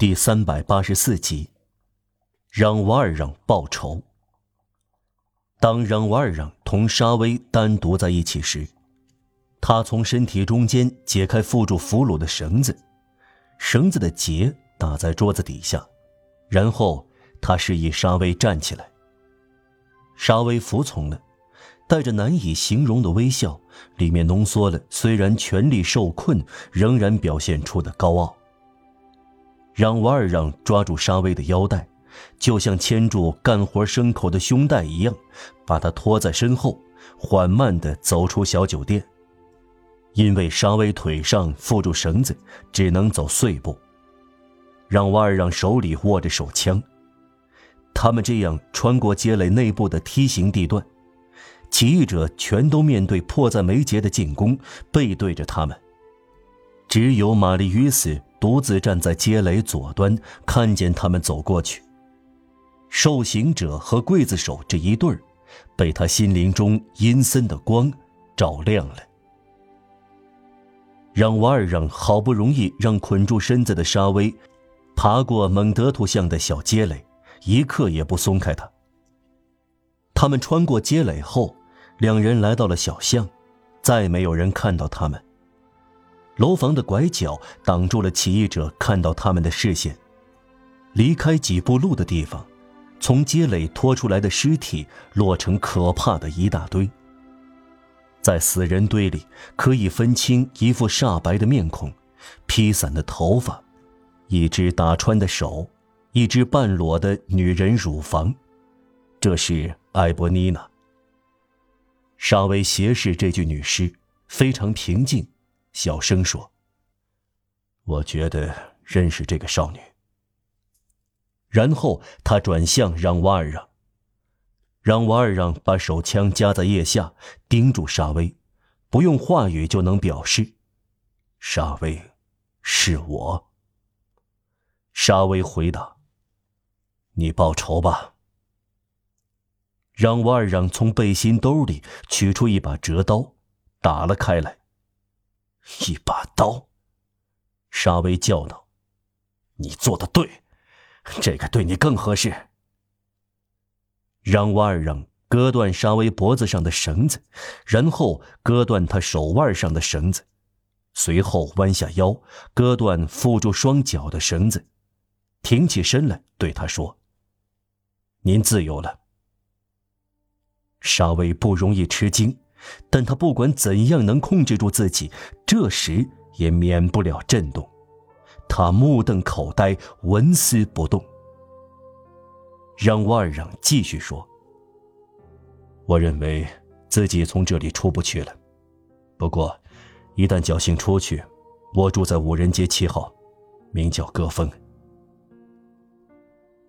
第三百八十四集，让瓦尔让报仇。当让瓦尔让同沙威单独在一起时，他从身体中间解开缚住俘虏的绳子，绳子的结打在桌子底下，然后他示意沙威站起来。沙威服从了，带着难以形容的微笑，里面浓缩了虽然权力受困，仍然表现出的高傲。让瓦尔让抓住沙威的腰带，就像牵住干活牲口的胸带一样，把他拖在身后，缓慢地走出小酒店。因为沙威腿上缚住绳子，只能走碎步。让瓦尔让手里握着手枪，他们这样穿过街垒内部的梯形地段，起义者全都面对迫在眉睫的进攻，背对着他们。只有玛丽·约斯独自站在街垒左端，看见他们走过去。受刑者和刽子手这一对儿，被他心灵中阴森的光照亮了。让瓦尔让好不容易让捆住身子的沙威，爬过蒙德图巷的小街垒，一刻也不松开他。他们穿过街垒后，两人来到了小巷，再没有人看到他们。楼房的拐角挡住了起义者看到他们的视线。离开几步路的地方，从街垒拖出来的尸体落成可怕的一大堆。在死人堆里，可以分清一副煞白的面孔、披散的头发、一只打穿的手、一只半裸的女人乳房。这是艾伯妮娜。沙威斜视这具女尸，非常平静。小声说：“我觉得认识这个少女。”然后他转向让瓦尔让，让瓦尔让把手枪夹在腋下，盯住沙威，不用话语就能表示：“沙威，是我。”沙威回答：“你报仇吧。”让瓦尔让从背心兜里取出一把折刀，打了开来。一把刀，沙威叫道：“你做的对，这个对你更合适。”让瓦尔让割断沙威脖子上的绳子，然后割断他手腕上的绳子，随后弯下腰割断缚住双脚的绳子，挺起身来对他说：“您自由了。”沙威不容易吃惊。但他不管怎样能控制住自己，这时也免不了震动。他目瞪口呆，纹丝不动。让万让继续说：“我认为自己从这里出不去了。不过，一旦侥幸出去，我住在五人街七号，名叫戈峰。”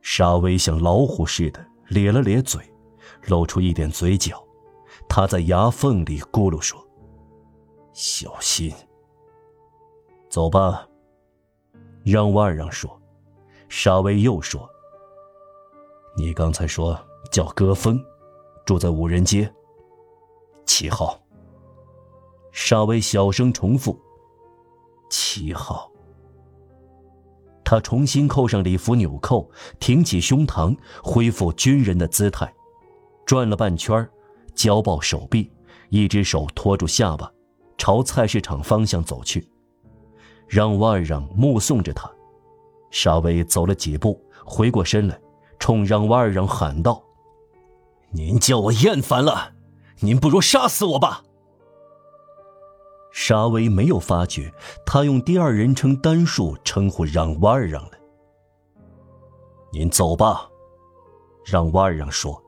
沙威像老虎似的咧了咧嘴，露出一点嘴角。他在牙缝里咕噜说：“小心。”走吧。让瓦尔让说。沙威又说：“你刚才说叫戈峰，住在五人街七号。”沙威小声重复：“七号。”他重新扣上礼服纽扣，挺起胸膛，恢复军人的姿态，转了半圈儿。交抱手臂，一只手托住下巴，朝菜市场方向走去。让瓦尔让目送着他，沙威走了几步，回过身来，冲让瓦尔让喊道：“您叫我厌烦了，您不如杀死我吧。”沙威没有发觉，他用第二人称单数称呼让瓦尔让了。您走吧，让瓦尔让说。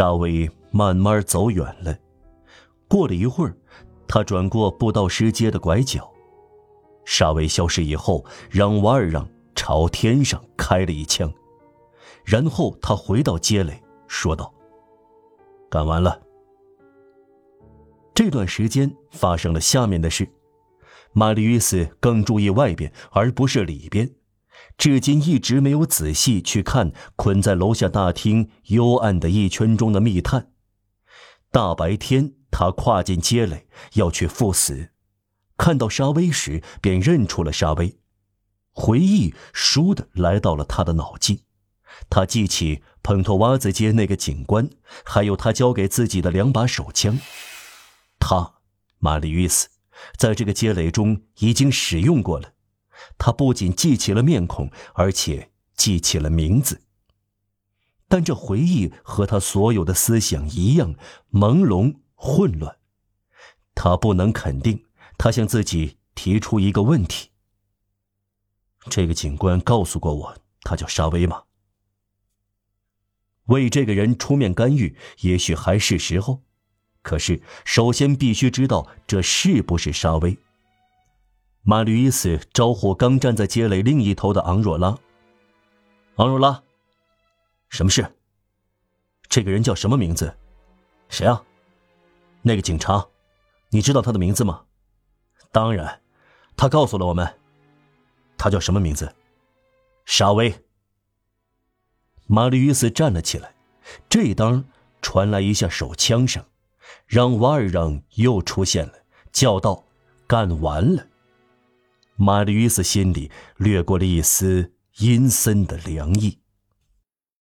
沙威慢慢走远了。过了一会儿，他转过布道师街的拐角。沙威消失以后，让瓦尔让朝天上开了一枪，然后他回到街垒，说道：“干完了。”这段时间发生了下面的事：玛丽·约斯更注意外边，而不是里边。至今一直没有仔细去看捆在楼下大厅幽暗的一圈中的密探。大白天，他跨进街垒要去赴死，看到沙威时便认出了沙威。回忆倏地来到了他的脑际。他记起蓬托瓦兹街那个警官，还有他交给自己的两把手枪。他，玛丽·约斯，在这个街垒中已经使用过了。他不仅记起了面孔，而且记起了名字。但这回忆和他所有的思想一样朦胧混乱。他不能肯定。他向自己提出一个问题：这个警官告诉过我，他叫沙威吗？为这个人出面干预，也许还是时候。可是，首先必须知道这是不是沙威。马吕伊斯招呼刚站在街垒另一头的昂若拉。昂若拉，什么事？这个人叫什么名字？谁啊？那个警察，你知道他的名字吗？当然，他告诉了我们。他叫什么名字？沙威。马吕伊斯站了起来，这一当传来一下手枪声，让瓦尔让又出现了，叫道：“干完了。”马驴子心里掠过了一丝阴森的凉意。